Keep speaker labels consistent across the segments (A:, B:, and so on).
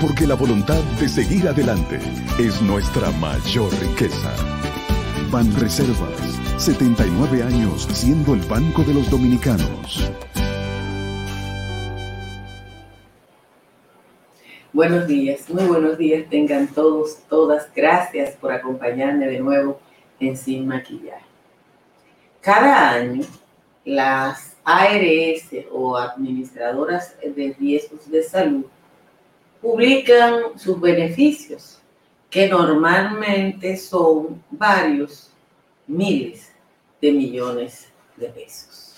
A: Porque la voluntad de seguir adelante es nuestra mayor riqueza. Ban Reservas, 79 años siendo el Banco de los Dominicanos.
B: Buenos días, muy buenos días tengan todos, todas. Gracias por acompañarme de nuevo en Sin Maquillaje. Cada año, las ARS o administradoras de riesgos de salud publican sus beneficios, que normalmente son varios miles de millones de pesos.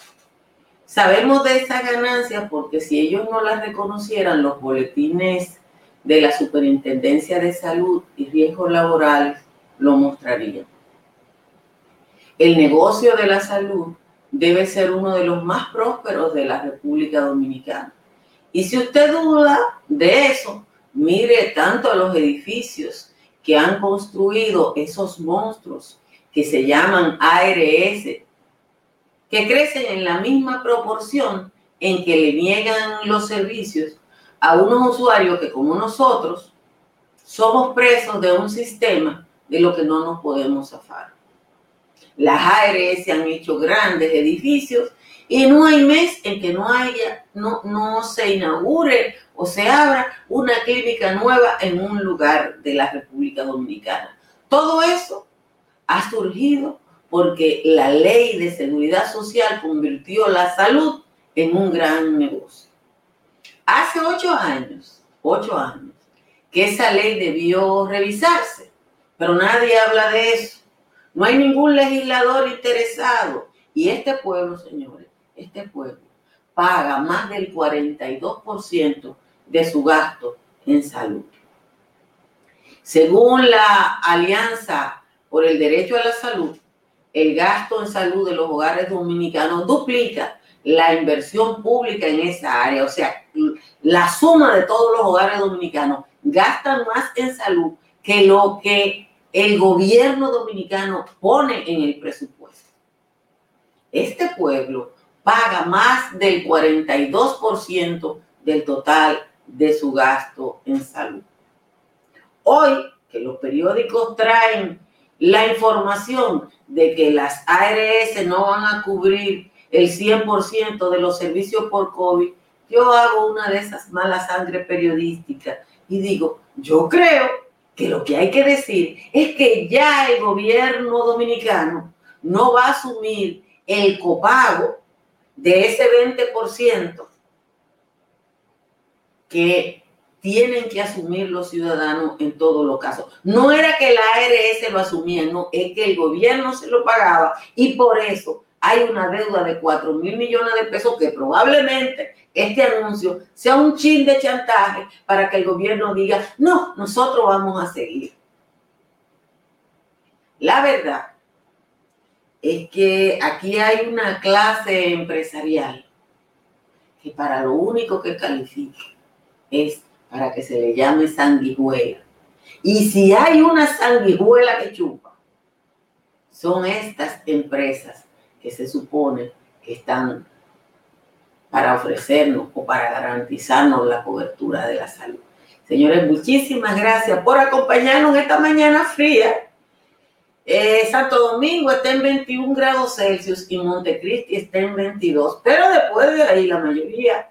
B: Sabemos de esa ganancia porque si ellos no las reconocieran, los boletines de la Superintendencia de Salud y Riesgos Laborales lo mostrarían. El negocio de la salud debe ser uno de los más prósperos de la República Dominicana. Y si usted duda de eso, mire tanto a los edificios que han construido esos monstruos que se llaman ARS, que crecen en la misma proporción en que le niegan los servicios a unos usuarios que como nosotros somos presos de un sistema de lo que no nos podemos zafar. Las ARS han hecho grandes edificios y no hay mes en que no haya, no, no se inaugure o se abra una clínica nueva en un lugar de la República Dominicana. Todo eso ha surgido porque la ley de seguridad social convirtió la salud en un gran negocio. Hace ocho años, ocho años, que esa ley debió revisarse, pero nadie habla de eso. No hay ningún legislador interesado. Y este pueblo, señores, este pueblo paga más del 42% de su gasto en salud. Según la Alianza por el Derecho a la Salud, el gasto en salud de los hogares dominicanos duplica la inversión pública en esa área. O sea, la suma de todos los hogares dominicanos gastan más en salud que lo que el gobierno dominicano pone en el presupuesto. Este pueblo paga más del 42% del total de su gasto en salud. Hoy que los periódicos traen la información de que las ARS no van a cubrir el 100% de los servicios por COVID, yo hago una de esas malas sangre periodísticas y digo, yo creo que lo que hay que decir es que ya el gobierno dominicano no va a asumir el copago de ese 20% que tienen que asumir los ciudadanos en todos los casos. No era que la ARS lo asumía, no, es que el gobierno se lo pagaba y por eso hay una deuda de 4 mil millones de pesos que probablemente este anuncio sea un chin de chantaje para que el gobierno diga, no, nosotros vamos a seguir. La verdad es que aquí hay una clase empresarial que para lo único que califica es para que se le llame sanguijuela. Y si hay una sanguijuela que chupa, son estas empresas que se supone que están para ofrecernos o para garantizarnos la cobertura de la salud. Señores, muchísimas gracias por acompañarnos esta mañana fría eh, Santo Domingo está en 21 grados Celsius y Montecristi está en 22, pero después de ahí la mayoría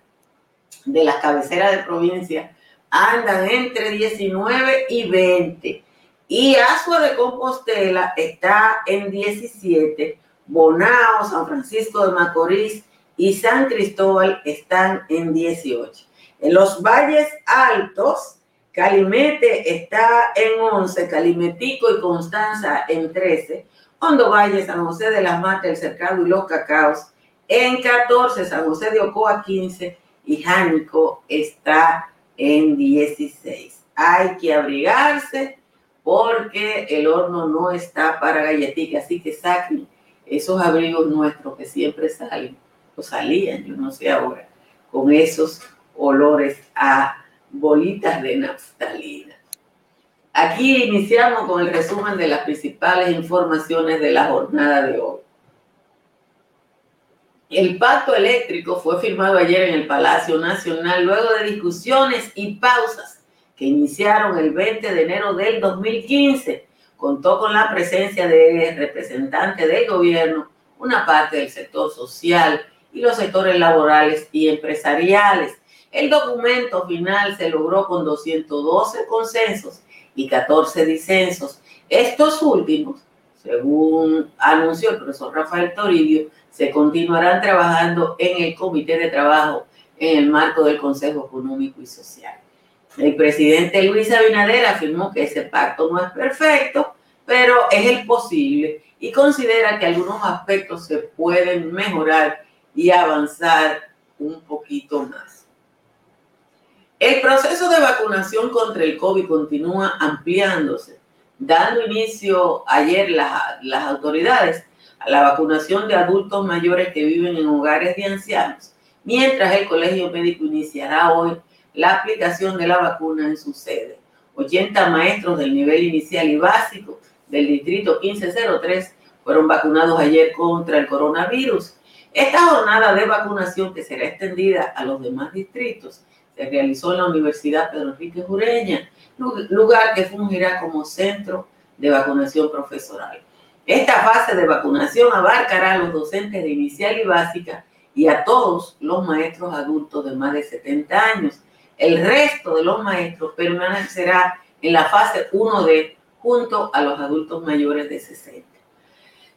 B: de las cabeceras de provincia andan entre 19 y 20. Y Asua de Compostela está en 17, Bonao, San Francisco de Macorís y San Cristóbal están en 18. En los valles altos, Calimete está en 11, Calimetico y Constanza en 13, Hondo Valle, San José de las Matas, El Cercado y Los Cacaos en 14, San José de Ocoa 15 y Jánico está en 16. Hay que abrigarse porque el horno no está para galletica, así que saquen esos abrigos nuestros que siempre salen, o salían, yo no sé ahora, con esos olores a bolitas de naftalina. Aquí iniciamos con el resumen de las principales informaciones de la jornada de hoy. El pacto eléctrico fue firmado ayer en el Palacio Nacional luego de discusiones y pausas que iniciaron el 20 de enero del 2015. Contó con la presencia de representantes del gobierno, una parte del sector social y los sectores laborales y empresariales. El documento final se logró con 212 consensos y 14 disensos. Estos últimos, según anunció el profesor Rafael Toribio, se continuarán trabajando en el comité de trabajo en el marco del Consejo Económico y Social. El presidente Luis Abinader afirmó que ese pacto no es perfecto, pero es el posible y considera que algunos aspectos se pueden mejorar y avanzar un poquito más. El proceso de vacunación contra el COVID continúa ampliándose, dando inicio ayer las autoridades a la vacunación de adultos mayores que viven en hogares de ancianos, mientras el Colegio Médico iniciará hoy la aplicación de la vacuna en su sede. 80 maestros del nivel inicial y básico del distrito 1503 fueron vacunados ayer contra el coronavirus. Esta jornada de vacunación que será extendida a los demás distritos se realizó en la Universidad Pedro Enrique Jureña, lugar que fungirá como centro de vacunación profesoral. Esta fase de vacunación abarcará a los docentes de inicial y básica y a todos los maestros adultos de más de 70 años. El resto de los maestros permanecerá en la fase 1D junto a los adultos mayores de 60.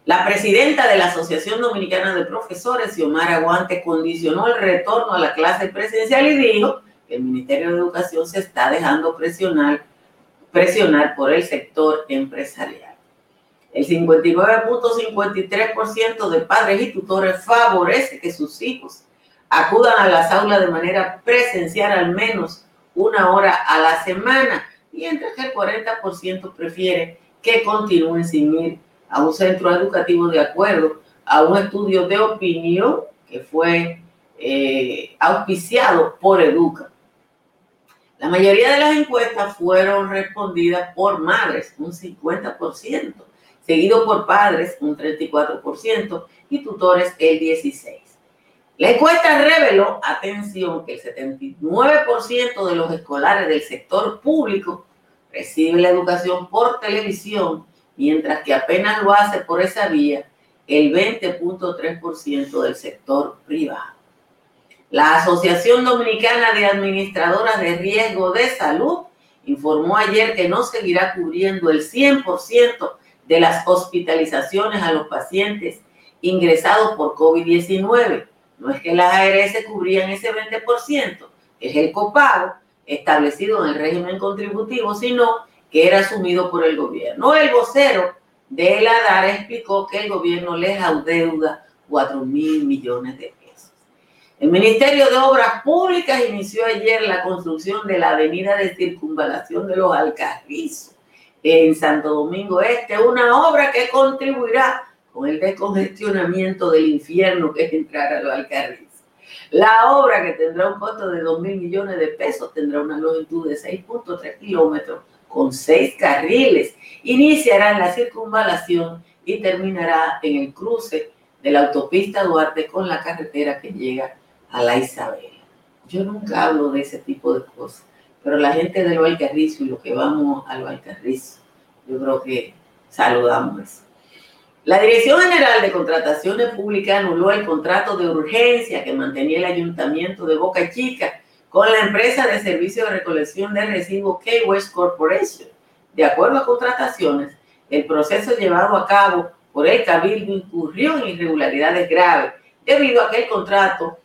B: La presidenta de la Asociación Dominicana de Profesores, Xiomara Aguante, condicionó el retorno a la clase presencial y dijo el Ministerio de Educación se está dejando presionar, presionar por el sector empresarial. El 59.53% de padres y tutores favorece que sus hijos acudan a las aulas de manera presencial al menos una hora a la semana, mientras que el 40% prefiere que continúen sin ir a un centro educativo de acuerdo a un estudio de opinión que fue eh, auspiciado por Educa. La mayoría de las encuestas fueron respondidas por madres, un 50% seguido por padres un 34% y tutores el 16%. La encuesta reveló, atención, que el 79% de los escolares del sector público recibe la educación por televisión, mientras que apenas lo hace por esa vía el 20.3% del sector privado. La Asociación Dominicana de Administradoras de Riesgo de Salud informó ayer que no seguirá cubriendo el 100% de las hospitalizaciones a los pacientes ingresados por COVID-19. No es que las ARS cubrían ese 20%, es el copago establecido en el régimen contributivo, sino que era asumido por el gobierno. El vocero de la DAR explicó que el gobierno les adeuda 4 mil millones de pesos. El Ministerio de Obras Públicas inició ayer la construcción de la avenida de circunvalación de los Alcarrizos en Santo Domingo Este, una obra que contribuirá con el descongestionamiento del infierno que es entrar a los Alcarrizos. La obra que tendrá un costo de 2 mil millones de pesos tendrá una longitud de 6.3 kilómetros con seis carriles. Iniciará en la circunvalación y terminará en el cruce de la autopista Duarte con la carretera que llega a la Isabel. Yo nunca hablo de ese tipo de cosas pero la gente de lo Alcarrizo y los que vamos a lo Alcarrizo, yo creo que saludamos eso. La Dirección General de Contrataciones Públicas anuló el contrato de urgencia que mantenía el Ayuntamiento de Boca Chica con la empresa de servicio de recolección de residuos K-West Corporation. De acuerdo a contrataciones, el proceso llevado a cabo por el Cabildo incurrió en irregularidades graves debido a que el contrato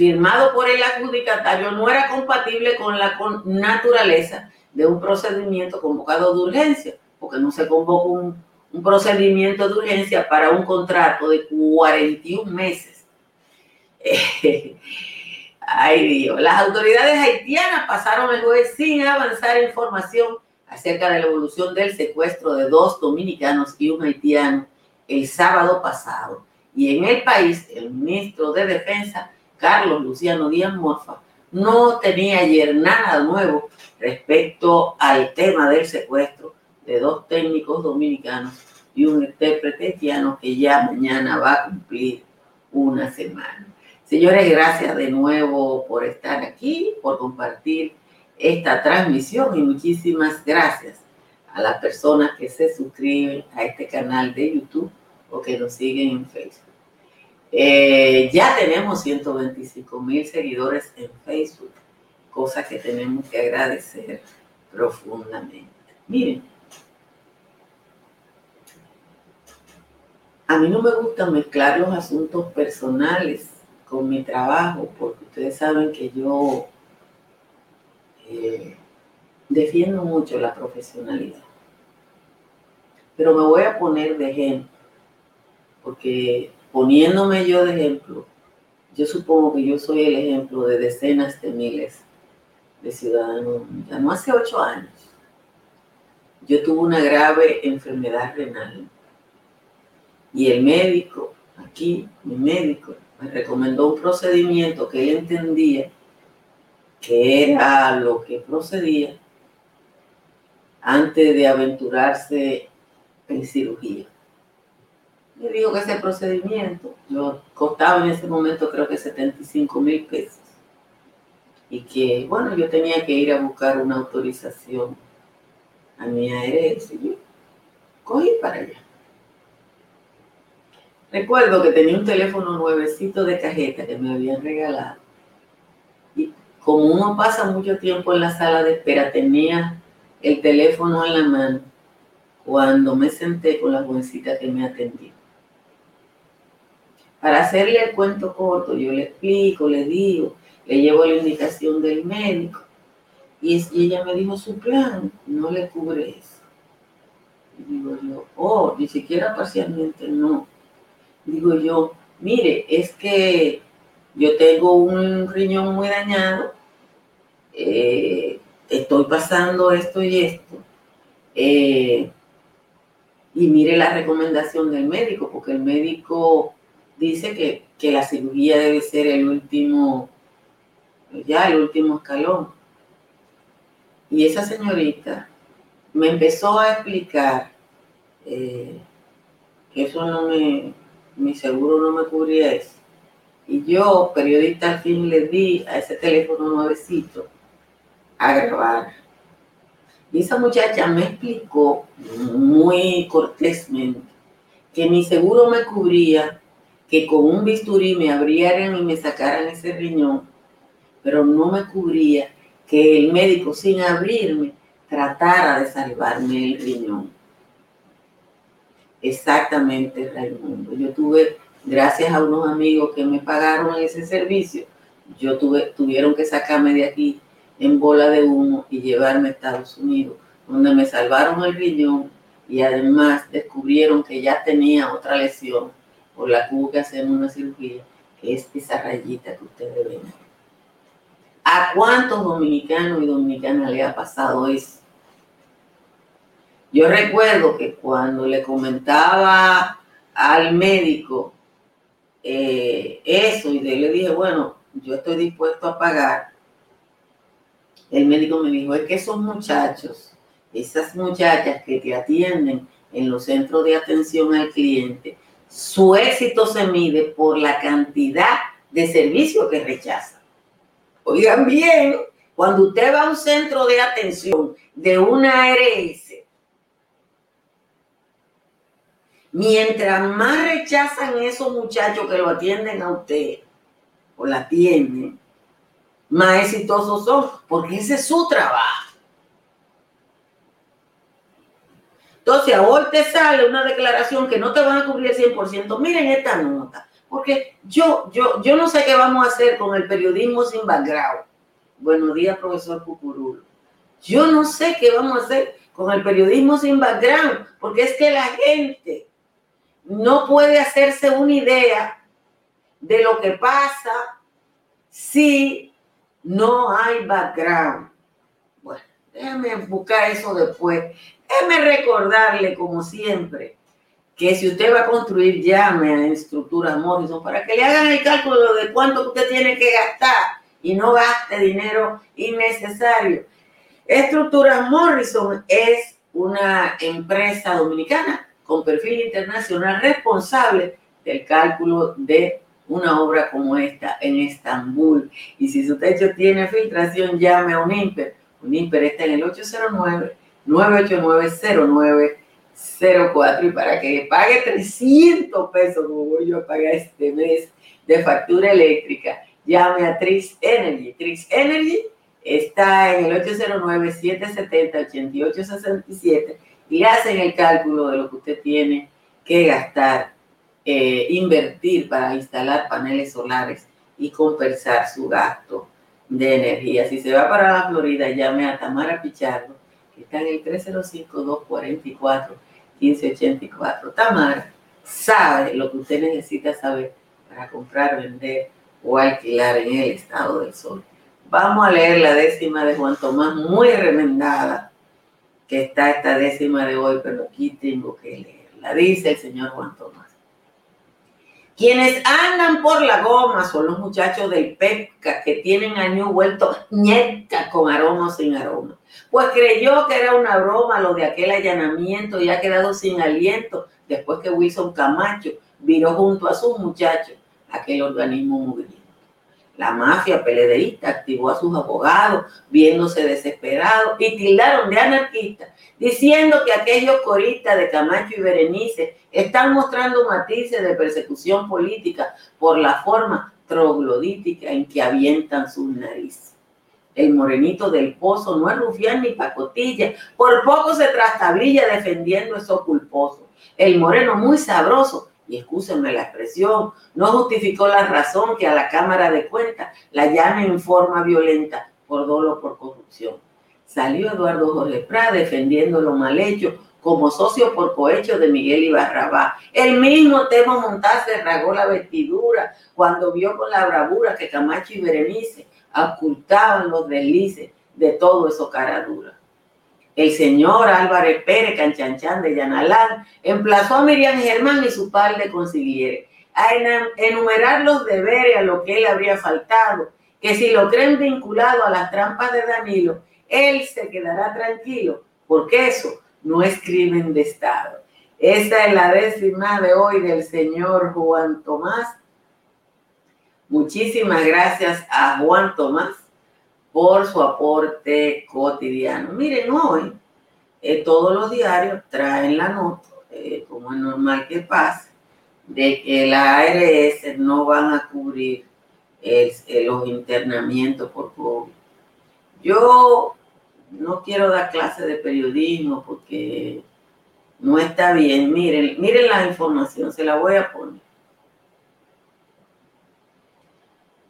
B: firmado por el adjudicatario no era compatible con la naturaleza de un procedimiento convocado de urgencia, porque no se convocó un, un procedimiento de urgencia para un contrato de 41 meses. Ay Dios, las autoridades haitianas pasaron el jueves sin avanzar información acerca de la evolución del secuestro de dos dominicanos y un haitiano el sábado pasado. Y en el país, el ministro de Defensa, Carlos Luciano Díaz Morfa, no tenía ayer nada nuevo respecto al tema del secuestro de dos técnicos dominicanos y un intérprete haitiano que ya mañana va a cumplir una semana. Señores, gracias de nuevo por estar aquí, por compartir esta transmisión y muchísimas gracias a las personas que se suscriben a este canal de YouTube o que nos siguen en Facebook. Eh, ya tenemos 125 mil seguidores en Facebook, cosa que tenemos que agradecer profundamente. Miren, a mí no me gusta mezclar los asuntos personales con mi trabajo, porque ustedes saben que yo eh, defiendo mucho la profesionalidad. Pero me voy a poner de ejemplo, porque poniéndome yo de ejemplo, yo supongo que yo soy el ejemplo de decenas de miles de ciudadanos. Ya no hace ocho años, yo tuve una grave enfermedad renal y el médico, aquí, mi médico, me recomendó un procedimiento que él entendía que era lo que procedía antes de aventurarse en cirugía. Me dijo que ese procedimiento yo costaba en ese momento creo que 75 mil pesos y que bueno yo tenía que ir a buscar una autorización a mi ARS y yo cogí para allá. Recuerdo que tenía un teléfono nuevecito de cajeta que me habían regalado como uno pasa mucho tiempo en la sala de espera, tenía el teléfono en la mano cuando me senté con la jovencita que me atendió. Para hacerle el cuento corto, yo le explico, le digo, le llevo la indicación del médico y, ella me dijo su plan, no le cubre eso. Y digo yo, oh, ni siquiera parcialmente no. Digo yo, mire, es que yo tengo un riñón muy dañado, eh, estoy pasando esto y esto. Eh, y mire la recomendación del médico, porque el médico dice que, que la cirugía debe ser el último, ya el último escalón. Y esa señorita me empezó a explicar eh, que eso no me, mi seguro no me cubría eso. Y yo, periodista, al fin le di a ese teléfono nuevecito a grabar. Y esa muchacha me explicó muy cortésmente que mi seguro me cubría, que con un bisturí me abrieran y me sacaran ese riñón, pero no me cubría que el médico sin abrirme tratara de salvarme el riñón. Exactamente, Raimundo. Yo tuve gracias a unos amigos que me pagaron ese servicio, yo tuve, tuvieron que sacarme de aquí en bola de humo y llevarme a Estados Unidos, donde me salvaron el riñón y además descubrieron que ya tenía otra lesión por la hubo que hacer una cirugía, que es esa rayita que ustedes ven. ¿A cuántos dominicanos y dominicanas le ha pasado eso? Yo recuerdo que cuando le comentaba al médico eh, eso y le dije, bueno, yo estoy dispuesto a pagar. El médico me dijo, es que esos muchachos, esas muchachas que te atienden en los centros de atención al cliente, su éxito se mide por la cantidad de servicios que rechazan. Oigan bien, cuando usted va a un centro de atención de una ARS, Mientras más rechazan esos muchachos que lo atienden a usted o la atienden, más exitosos son, porque ese es su trabajo. Entonces, hoy te sale una declaración que no te van a cubrir el 100%. Miren esta nota. Porque yo, yo, yo no sé qué vamos a hacer con el periodismo sin background. Buenos días, profesor Cucurulo. Yo no sé qué vamos a hacer con el periodismo sin background, porque es que la gente no puede hacerse una idea de lo que pasa si no hay background. Déjame buscar eso después. Déjame recordarle, como siempre, que si usted va a construir, llame a Estructuras Morrison para que le hagan el cálculo de cuánto usted tiene que gastar y no gaste dinero innecesario. Estructuras Morrison es una empresa dominicana con perfil internacional responsable del cálculo de una obra como esta en Estambul. Y si su techo tiene filtración, llame a un IMPER. Un IMPER está en el 809-989-0904 y para que pague 300 pesos, como voy yo a pagar este mes de factura eléctrica, llame a Trix Energy. Trix Energy está en el 809-770-8867 y hacen el cálculo de lo que usted tiene que gastar, eh, invertir para instalar paneles solares y compensar su gasto de energía. Si se va para la Florida, llame a Tamara Pichardo, que está en el 305-244-1584. Tamara sabe lo que usted necesita saber para comprar, vender o alquilar en el estado del sol. Vamos a leer la décima de Juan Tomás, muy remendada que está esta décima de hoy, pero aquí tengo que leerla. Dice el señor Juan Tomás. Quienes andan por la goma son los muchachos del pesca que tienen año vuelto ñeca con aroma o sin aroma. Pues creyó que era una broma lo de aquel allanamiento y ha quedado sin aliento después que Wilson Camacho viró junto a sus muchachos aquel organismo mugriento. La mafia peledeísta activó a sus abogados, viéndose desesperados, y tildaron de anarquistas, diciendo que aquellos coristas de Camacho y Berenice están mostrando matices de persecución política por la forma troglodítica en que avientan sus narices. El morenito del pozo no es rufián ni pacotilla, por poco se trastablilla defendiendo esos culposos. El moreno muy sabroso y escúsenme la expresión, no justificó la razón que a la Cámara de Cuentas la llame en forma violenta por dolo por corrupción. Salió Eduardo Jorge Prat defendiendo lo mal hecho como socio por cohecho de Miguel Ibarrabá. El mismo Temo Montaz rasgó la vestidura cuando vio con la bravura que Camacho y Berenice ocultaban los deslices de todo eso caradura el señor Álvarez Pérez Canchanchan de Yanalán emplazó a Miriam Germán y su par de a enumerar los deberes a lo que él habría faltado, que si lo creen vinculado a las trampas de Danilo, él se quedará tranquilo, porque eso no es crimen de Estado. Esta es la décima de hoy del señor Juan Tomás. Muchísimas gracias a Juan Tomás por su aporte cotidiano. Miren, hoy eh, todos los diarios traen la nota, eh, como es normal que pase, de que la ARS no van a cubrir los internamientos por COVID. Yo no quiero dar clase de periodismo porque no está bien. Miren, miren la información, se la voy a poner.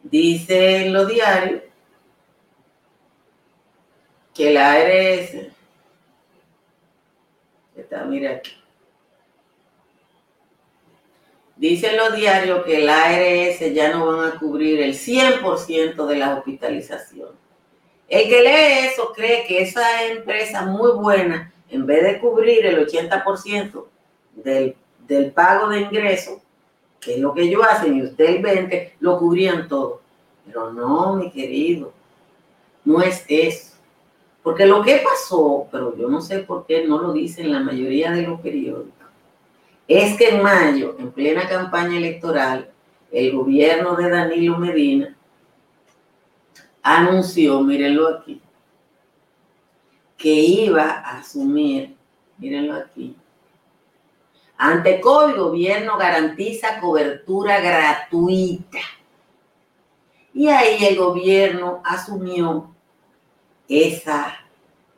B: Dice en los diarios que la ARS, está, mira aquí, dicen los diarios que la ARS ya no van a cubrir el 100% de las hospitalizaciones. El que lee eso cree que esa empresa muy buena, en vez de cubrir el 80% del, del pago de ingresos, que es lo que ellos hacen, y usted el 20%, lo cubrían todo. Pero no, mi querido, no es eso. Porque lo que pasó, pero yo no sé por qué no lo dicen la mayoría de los periódicos, es que en mayo, en plena campaña electoral, el gobierno de Danilo Medina anunció, mírenlo aquí, que iba a asumir, mírenlo aquí, ante COVID, gobierno garantiza cobertura gratuita. Y ahí el gobierno asumió esa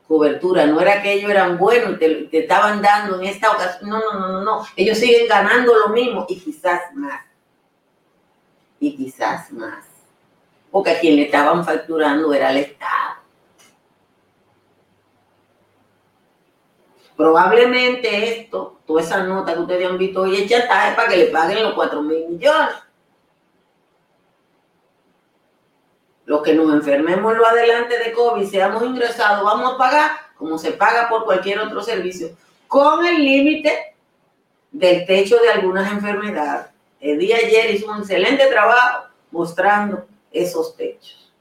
B: cobertura. No era que ellos eran buenos y te, estaban dando en esta ocasión. No, no, no, no, no. Ellos siguen ganando lo mismo y quizás más. y quizás más. Porque a quien le estaban facturando era el Estado. Probablemente esto, toda esa nota que ustedes han visto hoy es para que le paguen los 4 mil millones. Los que nos enfermemos lo adelante de COVID, seamos ingresados, vamos a pagar como se paga por cualquier otro servicio, con el límite del techo de algunas enfermedades. El día ayer hizo un excelente trabajo mostrando esos techos.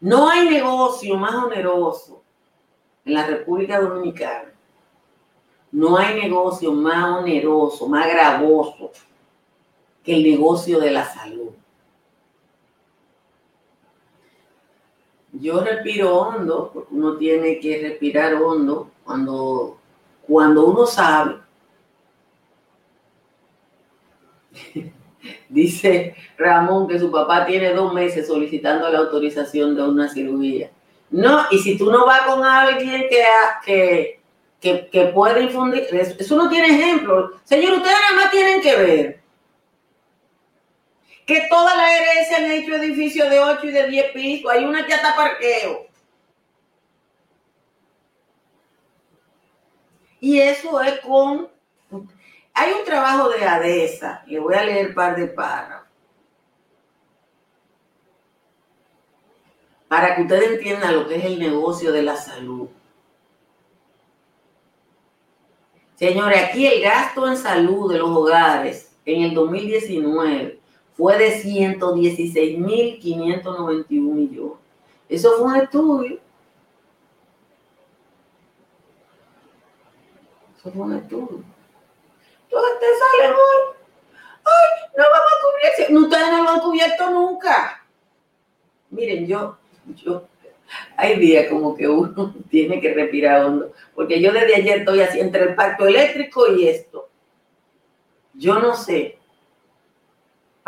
B: No hay negocio más oneroso en la República Dominicana. No hay negocio más oneroso, más gravoso que el negocio de la salud. Yo respiro hondo, porque uno tiene que respirar hondo cuando, cuando uno sabe. Dice Ramón que su papá tiene dos meses solicitando la autorización de una cirugía. No, y si tú no vas con alguien que, que, que, puede infundir, eso no tiene ejemplo. Señor, ustedes nada más tienen que ver que todas las ARS han hecho edificios de 8 y de 10 pisos. Hay una que hasta parqueo. Y eso es con... Hay un trabajo de ADESA, le voy a leer par de párrafos, para que ustedes entiendan lo que es el negocio de la salud. Señores, aquí el gasto en salud de los hogares en el 2019 fue de 116.591 millones. Eso fue un estudio. Eso fue un estudio. Entonces te salen hoy. ¡Ay! No vamos a cubrir. Ustedes no lo han cubierto nunca. Miren, yo, yo, hay días como que uno tiene que respirar hondo. Porque yo desde ayer estoy así entre el pacto eléctrico y esto. Yo no sé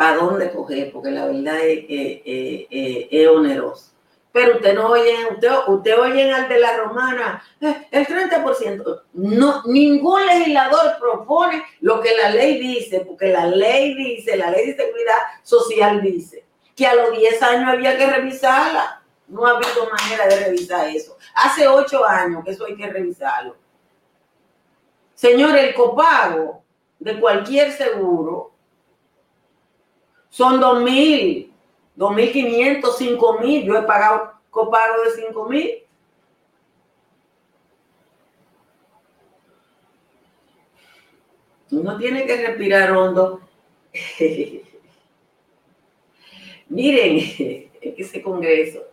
B: a dónde coger, porque la verdad es que es oneroso. Pero usted no oye, usted, usted oye al de la romana, eh, el 30%. No, ningún legislador propone lo que la ley dice, porque la ley dice, la ley de seguridad social dice, que a los 10 años había que revisarla. No ha habido manera de revisar eso. Hace 8 años que eso hay que revisarlo. Señor, el copago de cualquier seguro son dos mil, dos mil quinientos, cinco mil. Yo he pagado copago de cinco mil. Uno tiene que respirar hondo. Miren, ese congreso,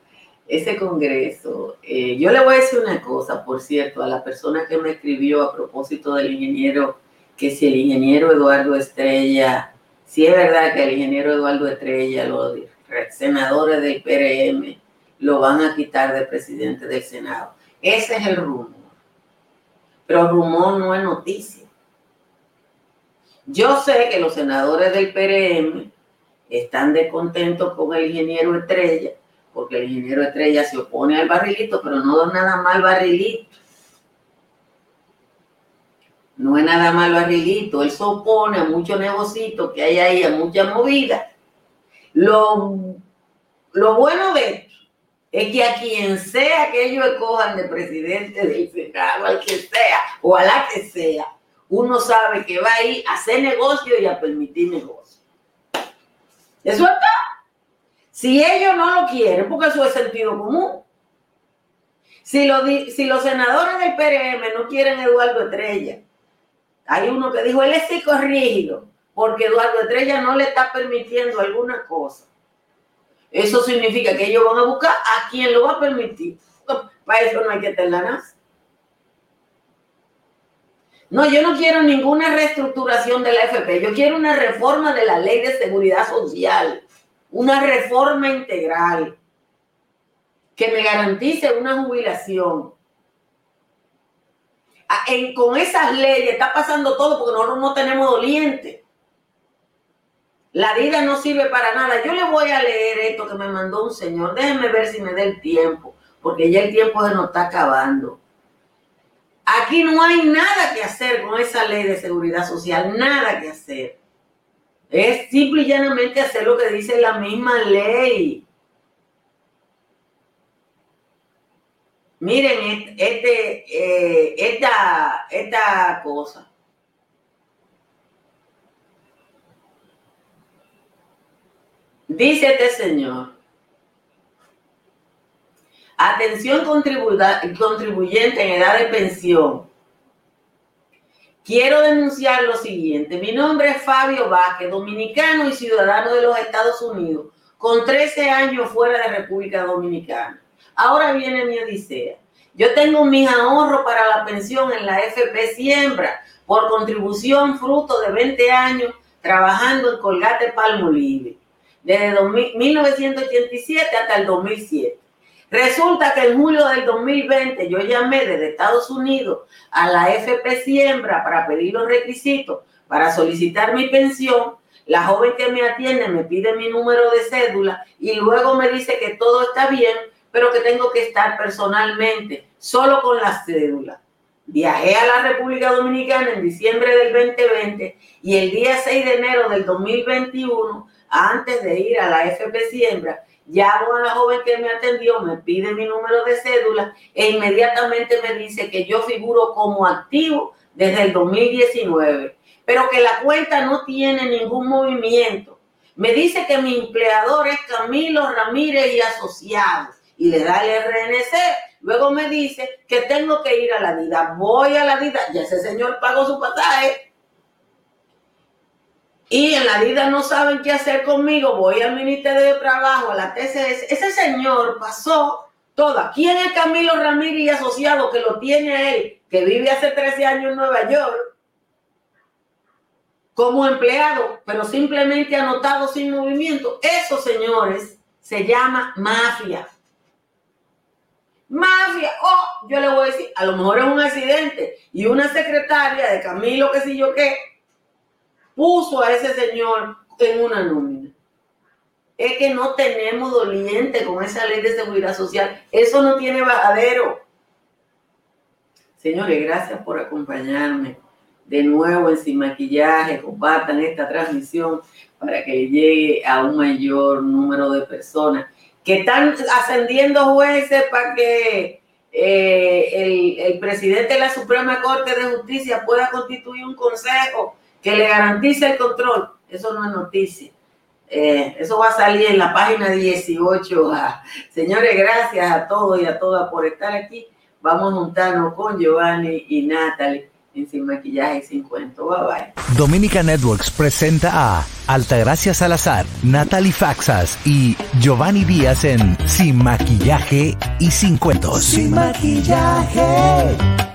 B: ese congreso, eh, yo le voy a decir una cosa, por cierto, a la persona que me escribió a propósito del ingeniero, que si el ingeniero Eduardo Estrella si es verdad que el ingeniero Eduardo Estrella, los senadores del PRM, lo van a quitar de presidente del Senado. Ese es el rumor. Pero rumor no es noticia. Yo sé que los senadores del PRM están descontentos con el ingeniero Estrella, porque el ingeniero Estrella se opone al barrilito, pero no da nada mal barrilito. No es nada malo arreglito, él se opone a muchos negocios que hay ahí, a mucha movida. Lo, lo bueno de esto es que a quien sea que ellos escojan de presidente del Senado, al que sea, o a la que sea, uno sabe que va a ir a hacer negocio y a permitir negocio. Eso está. Si ellos no lo quieren, porque eso es sentido común. Si, si los senadores del PRM no quieren Eduardo Estrella, hay uno que dijo, él es psicorrígido, porque Eduardo Estrella no le está permitiendo alguna cosa. Eso significa que ellos van a buscar a quien lo va a permitir. Para eso no hay que tener No, yo no quiero ninguna reestructuración de la FP. Yo quiero una reforma de la ley de seguridad social. Una reforma integral que me garantice una jubilación con esas leyes está pasando todo porque nosotros no tenemos doliente. La vida no sirve para nada. Yo le voy a leer esto que me mandó un señor. Déjenme ver si me da el tiempo, porque ya el tiempo se nos está acabando. Aquí no hay nada que hacer con esa ley de seguridad social, nada que hacer. Es simple y llanamente hacer lo que dice la misma ley. Miren este, eh, esta, esta cosa. Dice este señor. Atención contribuyente en edad de pensión. Quiero denunciar lo siguiente. Mi nombre es Fabio Vázquez, dominicano y ciudadano de los Estados Unidos, con 13 años fuera de República Dominicana. Ahora viene mi odisea. Yo tengo mis ahorros para la pensión en la FP Siembra por contribución fruto de 20 años trabajando en Colgate Palmolive, desde 1987 hasta el 2007. Resulta que en julio del 2020 yo llamé desde Estados Unidos a la FP Siembra para pedir los requisitos para solicitar mi pensión. La joven que me atiende me pide mi número de cédula y luego me dice que todo está bien, pero que tengo que estar personalmente, solo con la cédula. Viajé a la República Dominicana en diciembre del 2020 y el día 6 de enero del 2021, antes de ir a la FP Siembra, llamo a la joven que me atendió, me pide mi número de cédula e inmediatamente me dice que yo figuro como activo desde el 2019, pero que la cuenta no tiene ningún movimiento. Me dice que mi empleador es Camilo Ramírez y asociados y le da el RNC. Luego me dice que tengo que ir a la vida. Voy a la vida. Ya ese señor pagó su pasaje. Y en la vida no saben qué hacer conmigo. Voy al Ministerio de Trabajo, a la TCS. Ese señor pasó toda. ¿Quién es Camilo Ramírez y asociado que lo tiene él, que vive hace 13 años en Nueva York? como empleado, pero simplemente anotado sin movimiento. Eso, señores, se llama mafia. Mafia. Oh, yo le voy a decir, a lo mejor es un accidente y una secretaria de Camilo, que sé yo qué, puso a ese señor en una nómina. Es que no tenemos doliente con esa ley de seguridad social. Eso no tiene bajadero. Señores, gracias por acompañarme de nuevo en Sin Maquillaje. Compartan esta transmisión para que llegue a un mayor número de personas que están ascendiendo jueces para que eh, el, presidente de la Suprema Corte de Justicia pueda constituir un consejo que le garantice el control. Eso no es noticia. Eh, eso va a salir en la página 18. Señores, gracias a todos y a todas por estar aquí. Vamos a juntarnos con Giovanni y Natalie sin maquillaje y sin cuento. Bye bye.
C: Dominica Networks presenta a Altagracia Salazar, Natalie Faxas y Giovanni Díaz en Sin maquillaje y sin cuentos.
D: Sin maquillaje